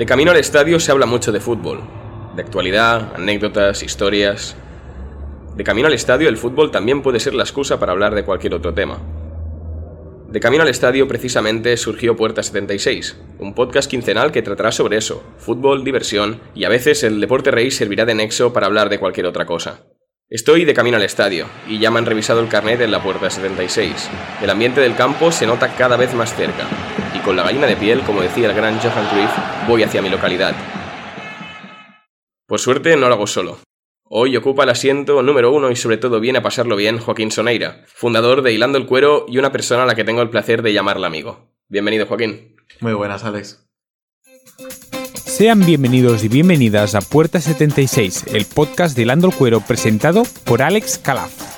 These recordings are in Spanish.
De camino al estadio se habla mucho de fútbol, de actualidad, anécdotas, historias. De camino al estadio el fútbol también puede ser la excusa para hablar de cualquier otro tema. De camino al estadio precisamente surgió Puerta 76, un podcast quincenal que tratará sobre eso, fútbol, diversión y a veces el deporte rey servirá de nexo para hablar de cualquier otra cosa. Estoy de camino al estadio y ya me han revisado el carnet en la Puerta 76. El ambiente del campo se nota cada vez más cerca y con la gallina de piel, como decía el gran Johan Cruyff, voy hacia mi localidad. Por suerte no lo hago solo. Hoy ocupa el asiento número uno y sobre todo viene a pasarlo bien Joaquín Soneira, fundador de Hilando el Cuero y una persona a la que tengo el placer de llamarla amigo. Bienvenido, Joaquín. Muy buenas, Alex. Sean bienvenidos y bienvenidas a Puerta 76, el podcast de Hilando el Cuero presentado por Alex Calaf.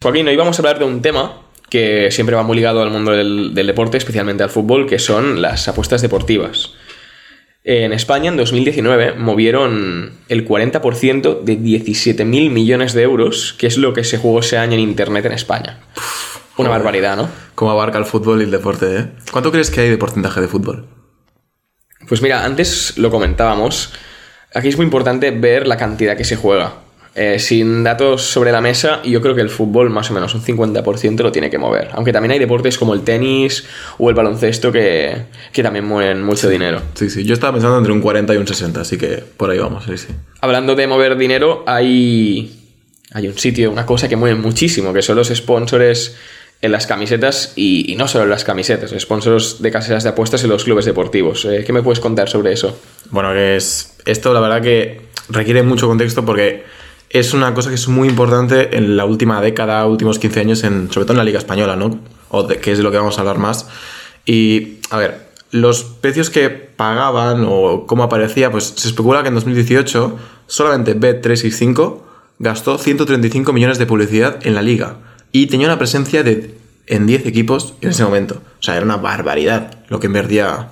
Joaquín, hoy vamos a hablar de un tema que siempre va muy ligado al mundo del, del deporte, especialmente al fútbol, que son las apuestas deportivas. En España, en 2019, movieron el 40% de 17.000 millones de euros, que es lo que se jugó ese año en Internet en España. Una Joder. barbaridad, ¿no? ¿Cómo abarca el fútbol y el deporte, eh? ¿Cuánto crees que hay de porcentaje de fútbol? Pues mira, antes lo comentábamos. Aquí es muy importante ver la cantidad que se juega. Eh, sin datos sobre la mesa, yo creo que el fútbol más o menos un 50% lo tiene que mover. Aunque también hay deportes como el tenis o el baloncesto que, que también mueven mucho dinero. Sí, sí. Yo estaba pensando entre un 40 y un 60, así que por ahí vamos, sí, sí. Hablando de mover dinero, hay, hay un sitio, una cosa que mueve muchísimo, que son los sponsors en las camisetas y, y no solo en las camisetas, sponsors de caseras de apuestas en los clubes deportivos. Eh, ¿Qué me puedes contar sobre eso? Bueno, es. Esto, la verdad, que requiere mucho contexto porque es una cosa que es muy importante en la última década, últimos 15 años, en, sobre todo en la Liga Española, ¿no? O de, que es de lo que vamos a hablar más. Y, a ver, los precios que pagaban o cómo aparecía, pues se especula que en 2018 solamente Bet365 gastó 135 millones de publicidad en la liga y tenía una presencia de en 10 equipos en ese momento. O sea, era una barbaridad lo que invertía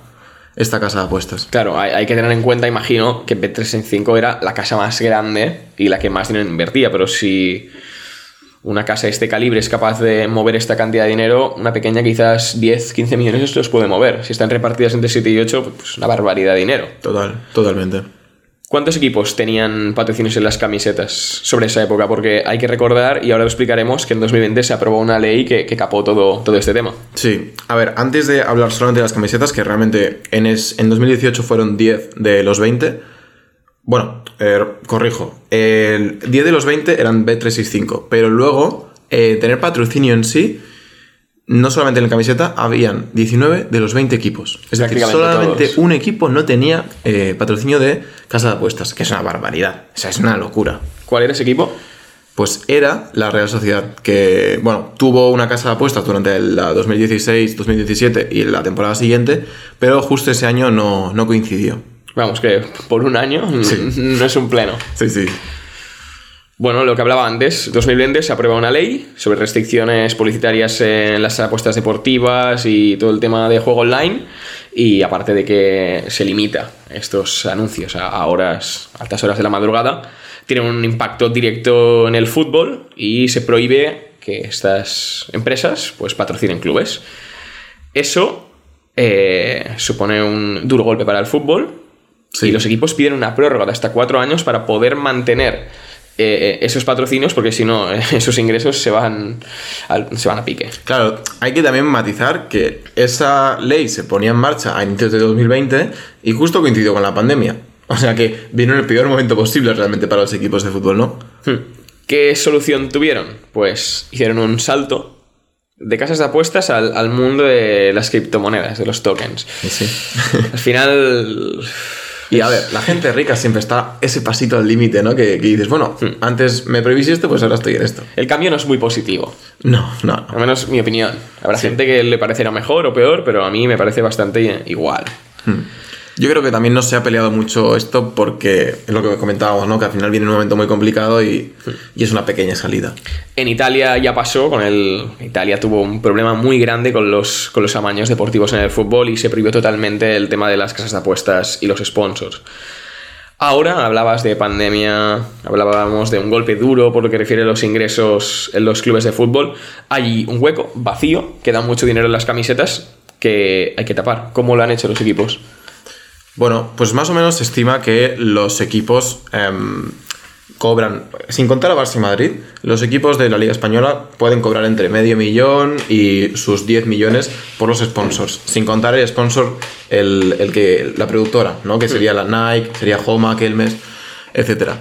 esta casa de apuestas. Claro, hay, hay que tener en cuenta, imagino, que Bet365 era la casa más grande y la que más dinero invertía, pero si una casa de este calibre es capaz de mover esta cantidad de dinero, una pequeña quizás 10, 15 millones los puede mover. Si están repartidas entre 7 y 8, pues una barbaridad de dinero. Total, totalmente. ¿Cuántos equipos tenían patrocinios en las camisetas sobre esa época? Porque hay que recordar, y ahora lo explicaremos, que en 2020 se aprobó una ley que, capó todo, todo este tema. Sí, a ver, antes de hablar solamente de las camisetas, que realmente en, es, en 2018 fueron 10 de los 20. Bueno, eh, corrijo, el 10 de los 20 eran B365, pero luego eh, tener patrocinio en sí, no solamente en la camiseta, habían 19 de los 20 equipos. Es decir, solamente todos. un equipo no tenía eh, patrocinio de casa de apuestas, que es una barbaridad, o sea, es una locura. ¿Cuál era ese equipo? Pues era la Real Sociedad, que, bueno, tuvo una casa de apuestas durante la 2016-2017 y la temporada siguiente, pero justo ese año no, no coincidió. Vamos, que por un año Sí. no es un pleno. Sí, sí. Bueno, lo que hablaba antes, 2020 se aprueba una ley sobre restricciones publicitarias en las apuestas deportivas y todo el tema de juego online. Y aparte de que se limita estos anuncios a horas, altas horas de la madrugada, tienen un impacto directo en el fútbol y se prohíbe que estas empresas pues patrocinen clubes. Eso eh, supone un duro golpe para el fútbol Sí. y los equipos piden una prórroga de hasta cuatro años para poder mantener eh, esos patrocinios, porque si no, eh, esos ingresos se van, al- se van a pique. Claro, hay que también matizar que esa ley se ponía en marcha a inicios de 2020 y justo coincidió con la pandemia. O sea que vino en el peor momento posible realmente para los equipos de fútbol, ¿no? Hmm. ¿Qué solución tuvieron? Pues hicieron un salto de casas de apuestas al, al mundo de las criptomonedas, de los tokens. Sí. Al final... Y a ver, la gente rica siempre está ese pasito al límite, ¿no? Que, que dices, bueno, antes me prohibís esto, pues ahora estoy en esto. El cambio no es muy positivo. No, no, no. Al menos mi opinión. Habrá gente que le parecerá mejor o peor, pero a mí me parece bastante igual. Yo creo que también no se ha peleado mucho esto porque es lo que comentábamos, ¿no? Que al final viene un momento muy complicado y, y es una pequeña salida. En Italia ya pasó, con el. Italia tuvo un problema muy grande con los, con los amaños deportivos en el fútbol y se prohibió totalmente el tema de las casas de apuestas y los sponsors. Ahora hablabas de pandemia, hablábamos de un golpe duro por lo que refiere a los ingresos en los clubes de fútbol. Hay un hueco vacío que da mucho dinero en las camisetas que hay que tapar. ¿Cómo lo han hecho los equipos? Bueno, pues más o menos se estima que los equipos em, cobran, sin contar a Barça y Madrid, los equipos de la Liga Española pueden cobrar entre medio millón y sus 10 millones por los sponsors, sin contar el sponsor, el, que, la productora, ¿no? que sería la Nike, sería Homa, Kelmes, etc.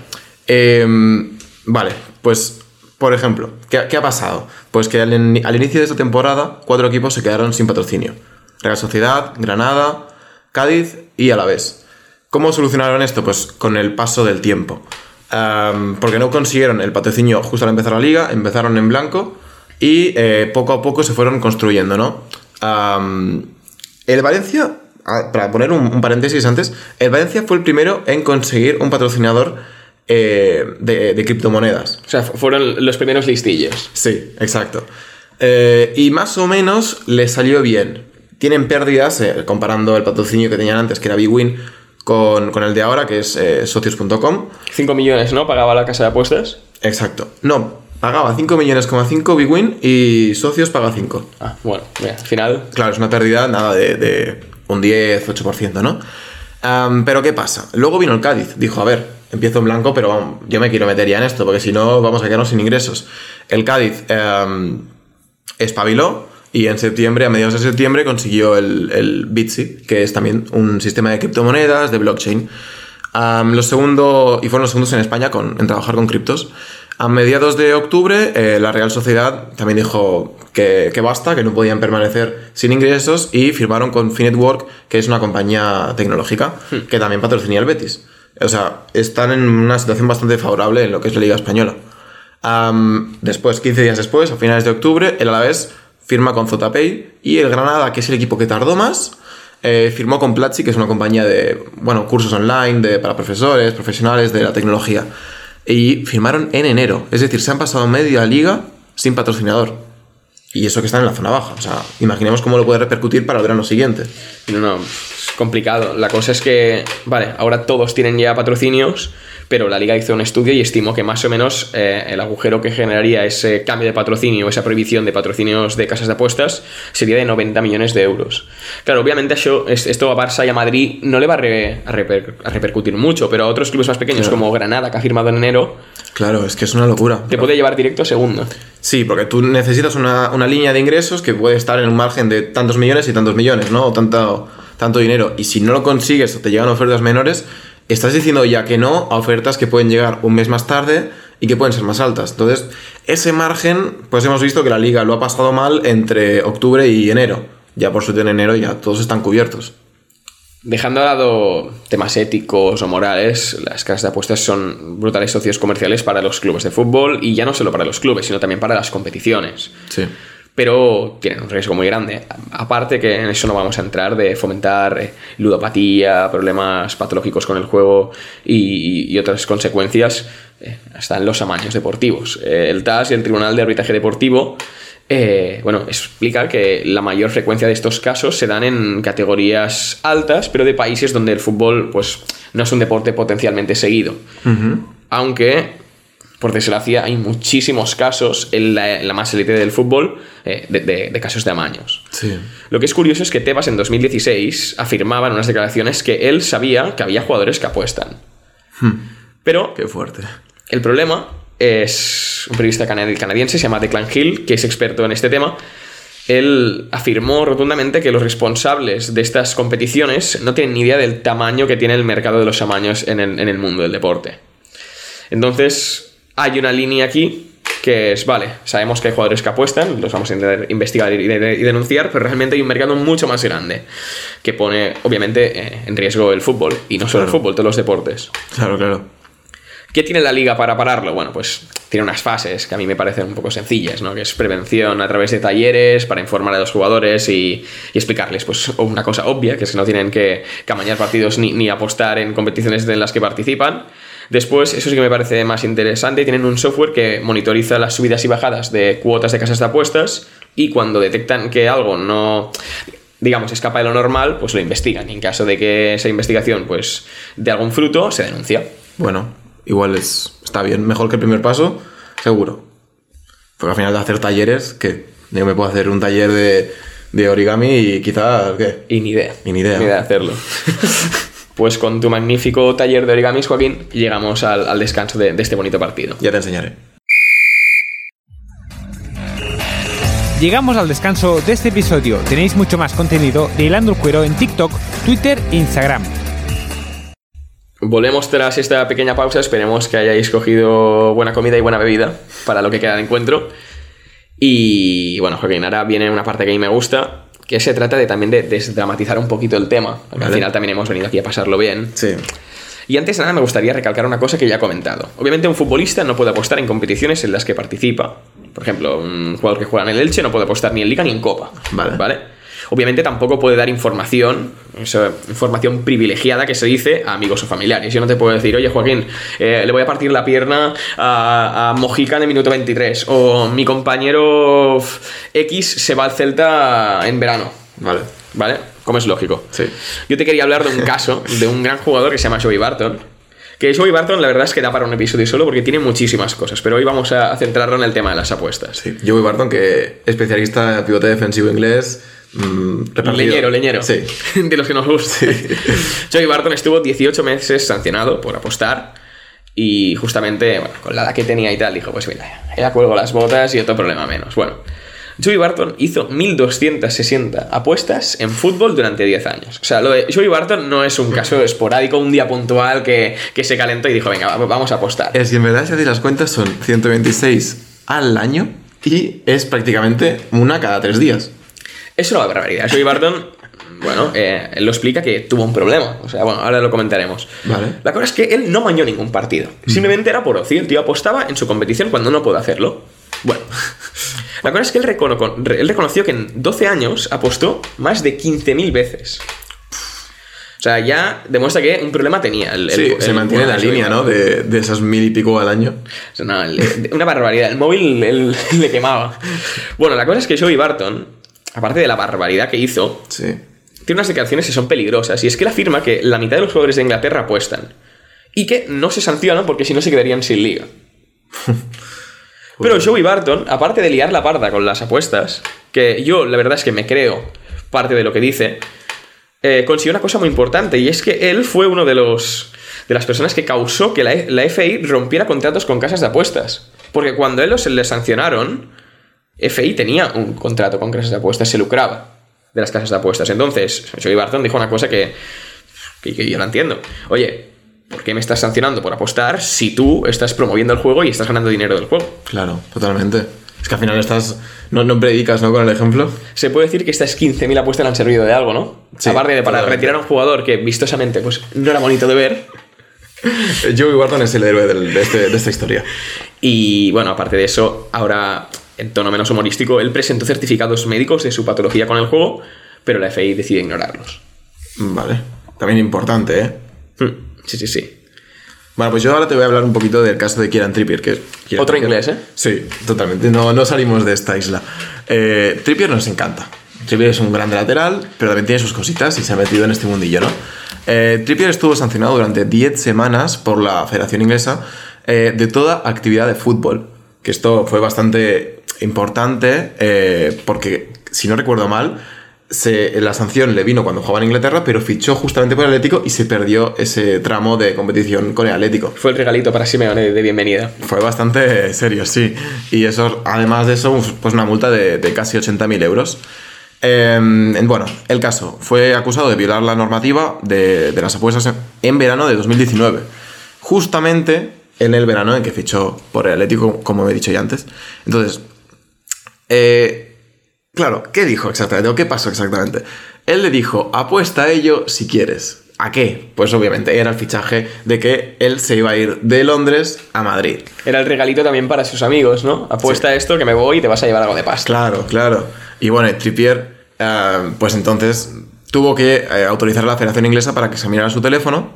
Em, vale, pues por ejemplo, ¿qué, ha pasado? Pues que al, al, inicio de esta temporada, cuatro equipos se quedaron sin patrocinio. Real Sociedad, Granada, Cádiz y Alavés. ¿Cómo solucionaron esto? Pues con el paso del tiempo. porque no consiguieron el patrocinio justo al empezar la liga, empezaron en blanco y eh, poco a poco se fueron construyendo, ¿no? el Valencia, para poner un, paréntesis antes, el Valencia fue el primero en conseguir un patrocinador eh, de, criptomonedas. O sea, fueron los primeros listillos. Sí, exacto. Eh, y más o menos le salió bien tienen pérdidas, eh, comparando el patrocinio que tenían antes, que era Bwin, con, con el de ahora, que es eh, socios.com. 5 millones, ¿no? Pagaba la casa de apuestas. Exacto. No, pagaba 5 millones, 5 Bwin y socios paga 5. Ah, bueno, al final. Claro, es una pérdida nada de, un 10, 8%, ¿no? pero ¿qué pasa? Luego vino el Cádiz, dijo, a ver, empiezo en blanco, pero yo me quiero meter ya en esto, porque si no vamos a quedarnos sin ingresos. El Cádiz um, espabiló y en septiembre, a mediados de septiembre, consiguió el, el Bitsy, que es también un sistema de criptomonedas, de blockchain. los segundo, y fueron los segundos en España con, en trabajar con criptos. A mediados de octubre, eh, la Real Sociedad también dijo que, que, basta, que no podían permanecer sin ingresos y firmaron con Finetwork, que es una compañía tecnológica hmm. que también patrocina el Betis. O sea, están en una situación bastante favorable en lo que es la Liga Española. después, 15 días después, a finales de octubre, el Alavés firma con Zotapay y el Granada, que es el equipo que tardó más, eh, firmó con Platzi, que es una compañía de bueno, cursos online de, para profesores, profesionales de la tecnología. Y firmaron en enero, es decir, se han pasado media liga sin patrocinador. Y eso que están en la zona baja. O sea, imaginemos cómo lo puede repercutir para el verano siguiente. No, no, es complicado. La cosa es que, vale, ahora todos tienen ya patrocinios pero la liga hizo un estudio y estimó que más o menos eh, el agujero que generaría ese cambio de patrocinio, esa prohibición de patrocinios de casas de apuestas, sería de 90 millones de euros. Claro, obviamente esto a Barça y a Madrid no le va a, repercutir mucho, pero a otros clubes más pequeños como Granada, que ha firmado en enero... Claro, es que es una locura. Te puede llevar directo a segundo. Sí, porque tú necesitas una, línea de ingresos que puede estar en un margen de tantos millones y tantos millones, ¿no? O tanto, tanto dinero. Y si no lo consigues o te llegan ofertas menores, estás diciendo ya que no a ofertas que pueden llegar un mes más tarde y que pueden ser más altas. Entonces, ese margen, pues hemos visto que la liga lo ha pasado mal entre octubre y enero. Ya por suerte en enero ya todos están cubiertos. Dejando a lado temas éticos o morales, las casas de apuestas son brutales socios comerciales para los clubes de fútbol y ya no solo para los clubes, sino también para las competiciones. Sí pero tienen un riesgo muy grande. Aparte que en eso no vamos a entrar de fomentar eh, ludopatía, problemas patológicos con el juego y, otras consecuencias, eh, hasta en los amaños deportivos. Eh, el TAS y el Tribunal de Arbitraje Deportivo bueno, explica que la mayor frecuencia de estos casos se dan en categorías altas, pero de países donde el fútbol pues, no es un deporte potencialmente seguido. Aunque por desgracia, hay muchísimos casos en la, más élite del fútbol eh, de, casos de amaños. Lo que es curioso es que Tebas en 2016 afirmaba en unas declaraciones que él sabía que había jugadores que apuestan. Hmm. Pero. Qué fuerte. El problema es un periodista canadiense, se llama Declan Hill, que es experto en este tema. Él afirmó rotundamente que los responsables de estas competiciones no tienen ni idea del tamaño que tiene el mercado de los amaños en el, en el mundo del deporte. Entonces, hay una línea aquí que es, vale, sabemos que hay jugadores que apuestan, los vamos a intentar investigar y, denunciar, pero realmente hay un mercado mucho más grande que pone, obviamente, eh, en riesgo el fútbol, y no solo el fútbol, todos los deportes. Claro, claro. ¿Qué tiene la liga para pararlo? Bueno, pues tiene unas fases que a mí me parecen un poco sencillas, ¿no? Que es prevención a través de talleres para informar a los jugadores y, explicarles, pues, una cosa obvia, que es que no tienen que camañar partidos ni, ni apostar en competiciones en las que participan Después, eso sí que me parece más interesante, tienen un software que monitoriza las subidas y bajadas de cuotas de casas de apuestas y cuando detectan que algo no... digamos, escapa de lo normal, pues lo investigan. Y en caso de que esa investigación, pues, de algún fruto, se denuncia. Bueno, igual es, está bien, mejor que el primer paso, seguro. Porque al final de hacer talleres, que yo me puedo hacer un taller de, de origami y quizás, ¿qué? Y ni idea. Y ni idea. Ni idea de hacerlo. pues con tu magnífico taller de origamis, Joaquín, llegamos al, al descanso de, de este bonito partido. Ya te enseñaré. Llegamos al descanso de este episodio. Tenéis mucho más contenido de Hilando el Cuero en TikTok, Twitter e Instagram. Volvemos tras esta pequeña pausa. Esperemos que hayáis cogido buena comida y buena bebida para lo que queda de encuentro. Y bueno, Joaquín, ahora viene una parte que a mí me gusta, que se trata de también de desdramatizar un poquito el tema. porque Al Vale. final también hemos venido aquí a pasarlo bien. Sí. Y antes de nada me gustaría recalcar una cosa que ya he comentado. Obviamente un futbolista no puede apostar en competiciones en las que participa. Por ejemplo, un jugador que juega en el Elche no puede apostar ni en Liga ni en Copa. Vale. Obviamente tampoco puede dar información, eso, información privilegiada que se dice a amigos o familiares. Yo no te puedo decir, oye Joaquín, eh, le voy a partir la pierna a, a Mojica en el minuto 23. O mi compañero X se va al Celta en verano. Vale. ¿Vale? Como es lógico. Sí. Yo te quería hablar de un caso de un gran jugador que se llama Joey Barton. Que Joey Barton, la verdad es que da para un episodio solo porque tiene muchísimas cosas. Pero hoy vamos a centrarlo en el tema de las apuestas. Sí. Joey Barton, que especialista en pivote defensivo inglés. Mm, repartido. Leñero, leñero. Sí. De los que nos gusta. Joey Barton estuvo 18 meses sancionado por apostar. Y justamente, bueno, con la edad que tenía y tal, dijo: Pues mira, ya cuelgo las botas y otro problema menos. Bueno, Joey Barton hizo 1260 apuestas en fútbol durante 10 años. O sea, lo de Joey Barton no es un caso esporádico, un día puntual que, que se calentó y dijo: Venga, va- vamos a apostar. Es que en verdad, si las cuentas, son 126 al año y es prácticamente una cada tres días. Es una barbaridad. Joey Barton, bueno, eh, él lo explica que tuvo un problema. O sea, bueno, ahora lo comentaremos. Vale. La cosa es que él no mañó ningún partido. Simplemente era por ocio. El tío apostaba en su competición cuando no puede hacerlo. Bueno. La cosa es que él, recono- re- él reconoció que en 12 años apostó más de 15.000 veces. O sea, ya demuestra que un problema tenía. El, Sí, el- se el- mantiene la línea, ¿no? De, de esas mil y pico al año. No, una barbaridad. El móvil le quemaba. Bueno, la cosa es que Joey Barton, aparte de la barbaridad que hizo, Sí. tiene unas declaraciones que son peligrosas. Y es que él afirma que la mitad de los jugadores de Inglaterra apuestan. Y que no se sancionan porque si no se quedarían sin liga. Pero Joey Barton, aparte de liar la parda con las apuestas, que yo la verdad es que me creo parte de lo que dice, eh, consiguió una cosa muy importante. Y es que él fue uno de los. de las personas que causó que la, la FI rompiera contratos con casas de apuestas. Porque cuando él los le sancionaron, FI tenía un contrato con casas de apuestas, se lucraba de las casas de apuestas. Entonces, Joey Barton dijo una cosa que, que, que yo no entiendo. Oye, ¿por qué me estás sancionando por apostar si tú estás promoviendo el juego y estás ganando dinero del juego? Claro, totalmente. Es que al final estás. No, no predicas, ¿no? Con el ejemplo. Se puede decir que estas 15.000 apuestas le han servido de algo, ¿no? Sí, Aparte de para totalmente. retirar a un jugador que vistosamente pues, no era bonito de ver. Joey Barton es el héroe del- de, este- de esta historia. Y bueno, aparte de eso, ahora en tono menos humorístico, él presentó certificados médicos de su patología con el juego, pero la FI decide ignorarlos. Vale. También importante, ¿eh? Hmm, Sí, sí, sí. Bueno, pues yo ahora te voy a hablar un poquito del caso de Kieran Trippier. Que Kieran Otro Trippier- inglés, ¿eh? Sí, totalmente. No, no salimos de esta isla. Eh, Trippier nos encanta. Trippier es un gran lateral, pero también tiene sus cositas y se ha metido en este mundillo, ¿no? Eh, Trippier estuvo sancionado durante 10 semanas por la Federación Inglesa eh, de toda actividad de fútbol. Que esto fue bastante importante eh, porque, si no recuerdo mal, se- la sanción le vino cuando jugaba en Inglaterra, pero fichó justamente por el Atlético y se perdió ese tramo de competición con el Atlético. Fue el regalito para Simeone de bienvenida. Fue bastante serio, sí. Y eso, además de eso, pues una multa de, de casi 80.000 euros. Eh, bueno, el caso fue acusado de violar la normativa de, de las apuestas en, en verano de 2019. Justamente en el verano en que fichó por el Atlético, como he dicho ya antes. Entonces, eh, claro, ¿qué dijo exactamente? ¿O qué pasó exactamente? Él le dijo, apuesta a ello si quieres. ¿A qué? Pues obviamente era el fichaje de que él se iba a ir de Londres a Madrid. Era el regalito también para sus amigos, ¿no? Apuesta esto que me voy y te vas a llevar algo de pasta. Claro, claro. Y bueno, Trippier, eh, pues entonces tuvo que eh, autorizar a la Federación Inglesa para que examinara su teléfono.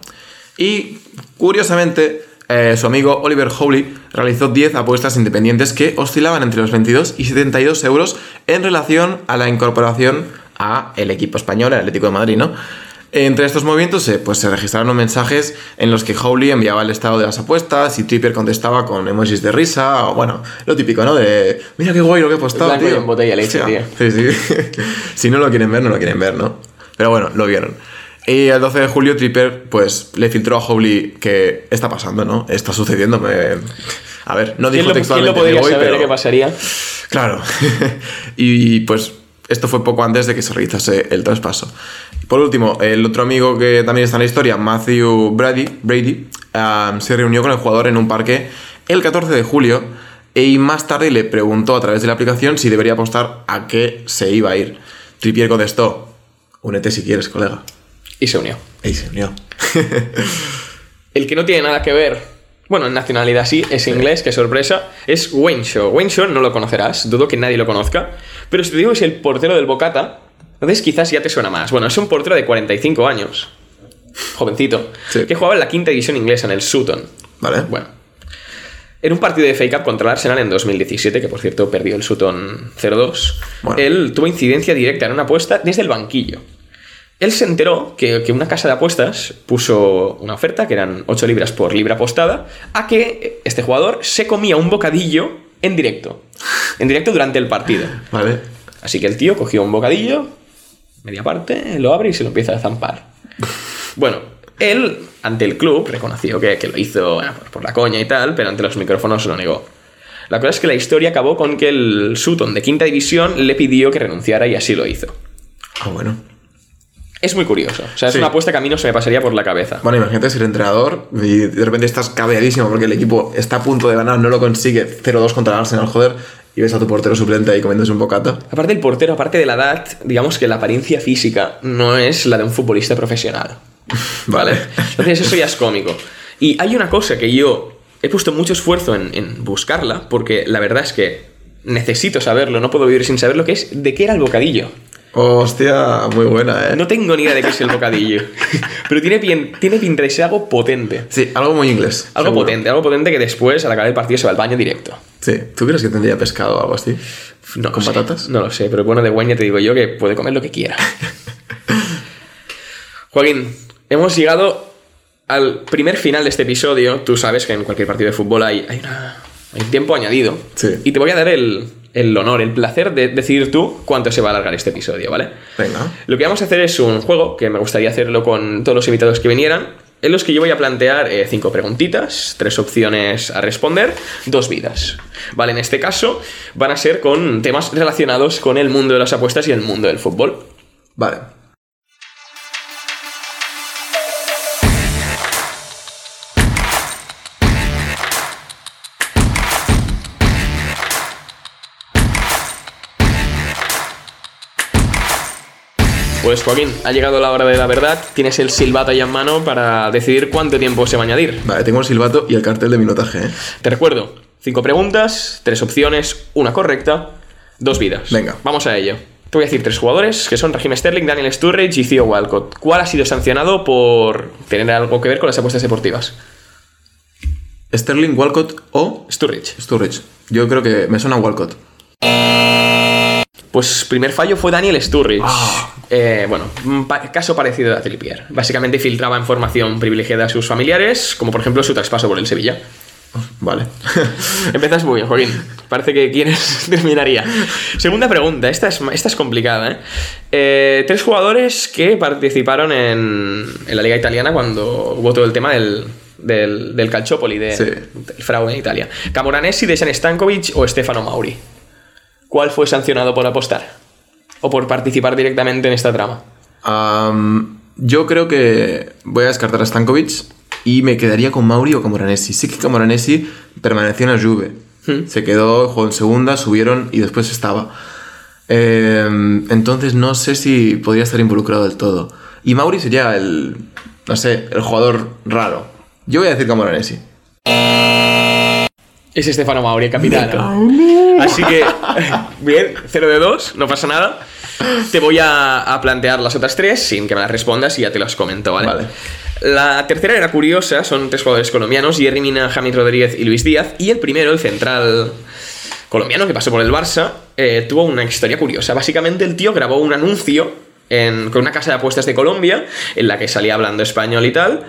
Y curiosamente, eh, su amigo Oliver Howley realizó 10 apuestas independientes que oscilaban entre los 22 y 72 euros en relación a la incorporación a el equipo español, el Atlético de Madrid, ¿no? Entre estos movimientos eh, pues se registraron mensajes en los que Howley enviaba el estado de las apuestas y Trippier contestaba con emojis de risa o bueno, lo típico, ¿no? De mira qué guay lo que he y tío. en botella leche, O sea, tío. Sí, sí. si no lo quieren ver, no lo quieren ver, ¿no? Pero bueno, lo vieron. Y el 12 de julio Trippier pues le filtró a Howley que está pasando, ¿no? Está sucediendo. me- A ver, no ¿Quién dijo lo, quién textualmente lo podría pero... qué pasaría? Claro. y pues esto fue poco antes de que se realizase el traspaso. Por último, el otro amigo que también está en la historia, Matthew Brady, Brady se reunió con el jugador en un parque el 14 de julio y más tarde le preguntó a través de la aplicación si debería apostar a qué se iba a ir. Trippier contestó, únete si quieres, colega. Y se unió. Y se unió. El que no tiene nada que ver, bueno, en nacionalidad sí, es inglés, qué sorpresa, es Wayne Shaw. Wayne Shaw no lo conocerás, dudo que nadie lo conozca, pero si te digo es el portero del Bocata, entonces quizás ya te suena más. Bueno, es un portero de 45 años, jovencito, Sí. que jugaba en la quinta división inglesa, en el Sutton. ¿Vale? Bueno. En un partido de FA Cup contra el Arsenal en 2017, que por cierto perdió el Sutton 0-2, Bueno. él tuvo incidencia directa en una apuesta desde el banquillo. Él se enteró que, que una casa de apuestas puso una oferta, que eran 8 libras por libra apostada, a que este jugador se comía un bocadillo en directo. En directo durante el partido. ¿Vale? Así que el tío cogió un bocadillo, media parte, lo abre y se lo empieza a zampar. Bueno, él, ante el club, reconoció que, que lo hizo bueno, por, por la coña y tal, pero ante los micrófonos lo negó. La cosa es que la historia acabó con que el Sutton de quinta división le pidió que renunciara y así lo hizo. Ah, bueno. Es muy curioso. O sea, es Sí. una apuesta que a mí no se me pasaría por la cabeza. Bueno, imagínate ser entrenador y de repente estás cabreadísimo porque el equipo está a punto de ganar, no lo consigue, 0-2 contra el Arsenal, joder, y ves a tu portero suplente ahí comiéndose un bocata. Aparte del portero, aparte de la edad, digamos que la apariencia física no es la de un futbolista profesional. Vale. Entonces eso ya es cómico. Y hay una cosa que yo he puesto mucho esfuerzo en, en buscarla, porque la verdad es que necesito saberlo, no puedo vivir sin saberlo, que es de qué era el bocadillo. Hostia, muy buena, ¿eh? No tengo ni idea de qué es el bocadillo, pero tiene, pin- tiene pinta de ser algo potente. Sí, algo muy inglés. Algo seguro. potente, algo potente que después, al acabar el partido, se va al baño directo. Sí, ¿tú crees que tendría pescado o algo así? No ¿Con sé, patatas? No lo sé, pero bueno, de ya te digo yo que puede comer lo que quiera. Joaquín, hemos llegado al primer final de este episodio. Tú sabes que en cualquier partido de fútbol hay, hay, una- hay un tiempo añadido. Sí. Y te voy a dar el, el honor, el placer de decidir tú cuánto se va a alargar este episodio, ¿vale? Venga. Lo que vamos a hacer es un juego que me gustaría hacerlo con todos los invitados que vinieran, en los que yo voy a plantear eh, cinco preguntitas, tres opciones a responder, dos vidas. Vale, en este caso van a ser con temas relacionados con el mundo de las apuestas y el mundo del fútbol. Vale. Pues Joaquín, ha llegado la hora de la verdad, tienes el silbato ahí en mano para decidir cuánto tiempo se va a añadir. Vale, tengo el silbato y el cartel de minutaje, ¿eh? Te recuerdo, cinco preguntas, tres opciones, una correcta, dos vidas. Venga. Vamos a ello. Te voy a decir tres jugadores, que son Raheem Sterling, Daniel Sturridge y Theo Walcott. ¿Cuál ha sido sancionado por tener algo que ver con las apuestas deportivas? Sterling, Walcott o Sturridge. Sturridge. Yo creo que me suena Walcott. Pues primer fallo fue Daniel Sturridge. Ah. Eh, bueno, pa- caso parecido a Trippier. Básicamente filtraba información privilegiada a sus familiares, como por ejemplo su traspaso por el Sevilla. Vale. Empiezas muy bien, Joaquín. Parece que quieres terminaría. Segunda pregunta, esta es, esta es complicada. ¿eh? Eh, tres jugadores que participaron en, en la liga italiana cuando hubo todo el tema del, del, del Calciopoli, de- Sí. del fraude en Italia. Camoranesi, Dejan Stankovic o Stefano Mauri. ¿Cuál fue sancionado por apostar? ¿O por participar directamente en esta trama? Am, yo creo que voy a descartar a Stankovic y me quedaría con Mauri o con Moranesi. Sí que Camoranesi permaneció en la Juve. Se quedó, jugó en segunda, subieron y después estaba. Em, entonces no sé si podría estar involucrado del todo. Y Mauri sería el, no sé, el jugador raro. Yo voy a decir Camoranesi. Es Stefano Mauri, el capitán. Así que, bien, 0 de 2, no pasa nada. Te voy a, a plantear las otras tres sin que me las respondas y ya te las comento, ¿vale? Vale. La tercera era curiosa, son tres jugadores colombianos, Jerry Mina, Rodríguez y Luis Díaz. Y el primero, el central colombiano que pasó por el Barça, eh, tuvo una historia curiosa. Básicamente el tío grabó un anuncio en- con una casa de apuestas de Colombia, en la que salía hablando español y tal,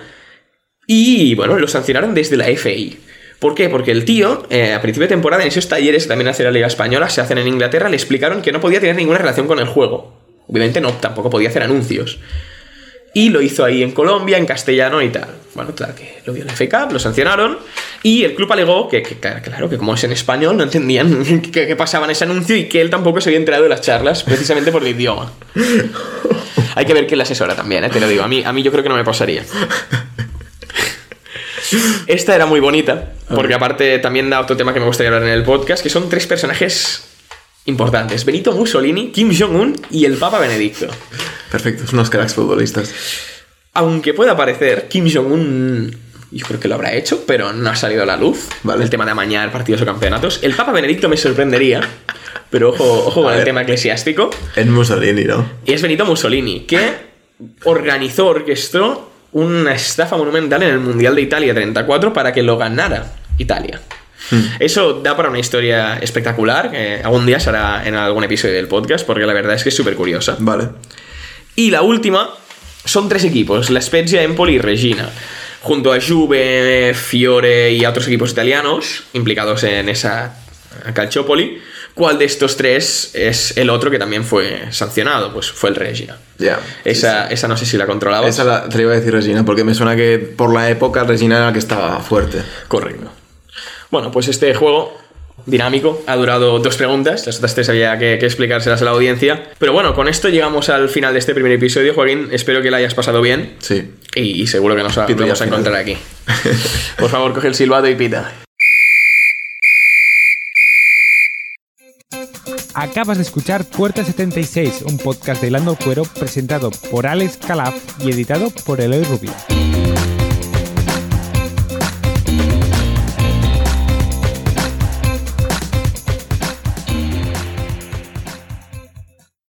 y bueno, lo sancionaron desde la FI. ¿Por qué? Porque el tío, eh, a principio de temporada, en esos talleres que también hace la Liga Española, se hacen en Inglaterra, le explicaron que no podía tener ninguna relación con el juego. Obviamente no, tampoco podía hacer anuncios. Y lo hizo ahí en Colombia, en castellano y tal. Bueno, claro que lo vio en la Cup, lo sancionaron. Y el club alegó que, que, claro, que como es en español, no entendían qué qué pasaba en ese anuncio y que él tampoco se había enterado de las charlas, precisamente por el idioma. Hay que ver quién le asesora también, ¿eh? te lo digo. A mí, a mí yo creo que no me pasaría. Esta era muy bonita, porque aparte también da otro tema que me gustaría hablar en el podcast, que son tres personajes importantes. Benito Mussolini, Kim Jong-un y el Papa Benedicto. Perfecto, son unos cracks futbolistas. Aunque pueda parecer, Kim Jong-un yo creo que lo habrá hecho, pero no ha salido a la luz. Vale. El tema de amañar partidos o campeonatos. El Papa Benedicto me sorprendería, pero ojo, ojo con el tema eclesiástico. Es Mussolini, ¿no? Y es Benito Mussolini, que organizó, orquestó una estafa monumental en el Mundial de Italia 34 para que lo ganara Italia. Eso da para una historia espectacular, que algún día será en algún episodio del podcast, porque la verdad es que es súper curiosa. Vale. Y la última son tres equipos, la Spezia, Empoli y Regina. Junto a Juve, Fiore y a otros equipos italianos implicados en esa Calciopoli. ¿Cuál de estos tres es el otro que también fue sancionado? Pues fue el Regina. Ya. Esa, esa no sé si la controlabas. Esa la, te iba a decir Regina, porque me suena que por la época Regina era la que estaba fuerte. Correcto. Bueno, pues este juego dinámico ha durado dos preguntas. Las otras tres había que, que explicárselas a la audiencia. Pero bueno, con esto llegamos al final de este primer episodio, Joaquín. Espero que la hayas pasado bien. Sí. Y, y seguro que nos vamos a encontrar aquí. Por favor, coge el silbato y pita. Acabas de escuchar Puerta 76, un podcast de Lando Cuero presentado por Alex Calaf y editado por Eloy Rubio.